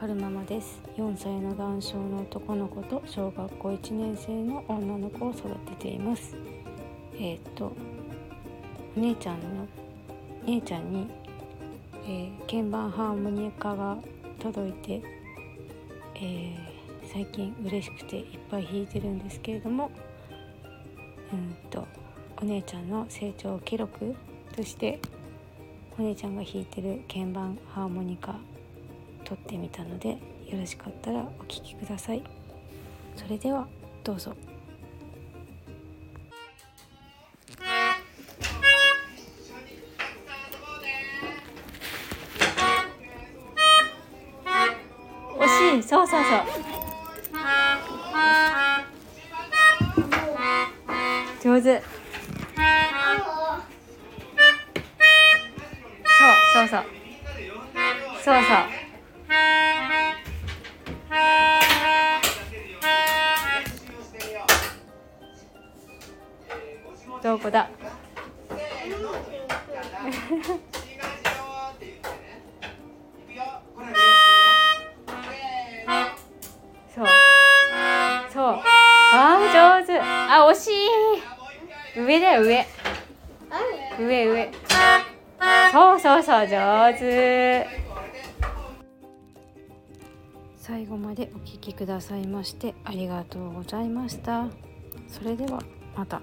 春ママです。4歳の男性の男の子と小学校1年生の女の子を育てています。えっ、とお姉ちゃんの姉ちゃんに、えー鍵盤ハーモニカが届いて、えー最近嬉しくていっぱい弾いてるんですけれどもうんとお姉ちゃんの成長記録としてお姉ちゃんが弾いてる鍵盤ハーモニカ撮ってみたのでよろしかったらお聴きください。それではどうぞ。惜しいそうそうそう。上手。そうそうそう。そうそう。どこだ。そう。そう。あー上手。あ惜しい。上だよ上。上上。そうそうそう上手。最後までお聞きくださいましてありがとうございました。それではまた。